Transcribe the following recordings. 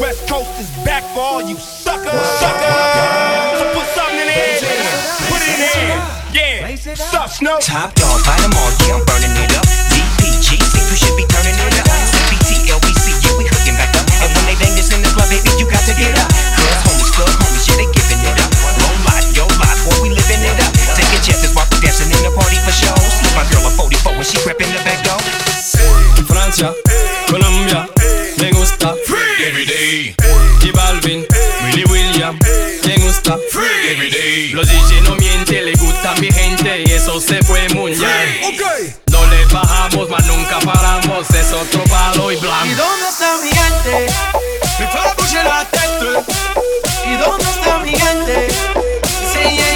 West Coast is back for all you suckers. Suckers. So put something in the air. Put it in the air. Yeah. Stop, Snow. Top dog, fight them all. Yeah, I'm burning it up. Everyday, Y Balvin, Willy William, me gusta. everyday. Los DJ no mienten, le gusta a mi gente y eso se fue mundial. Okay. No le bajamos, mas nunca paramos, es otro palo y ¿Y blanco. dónde está mi gente? Me fais bouger la tête. ¿Y dónde está mi gente? Sí, yeah.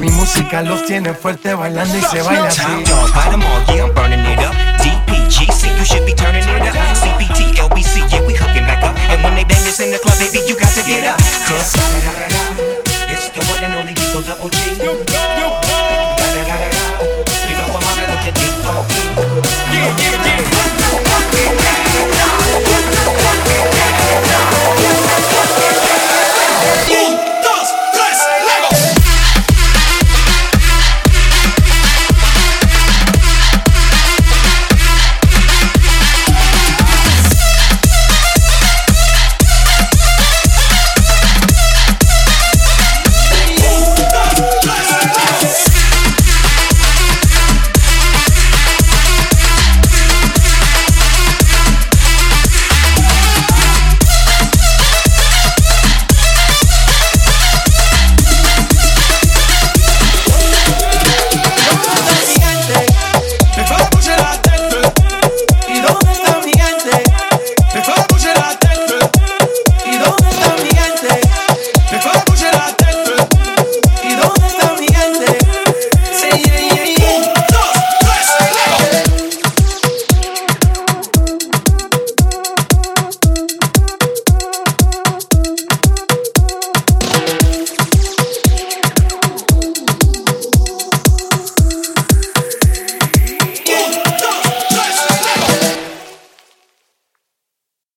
Mi música los tiene fuerte bailando y se baila así. Top dog, buy them all, yeah, I'm burning it up. DPGC, you should be turning it up. CPT, LBC, yeah, we hooking back up. And when they bang this in the club, baby, you got to get up. Cause it's the one and only Double G.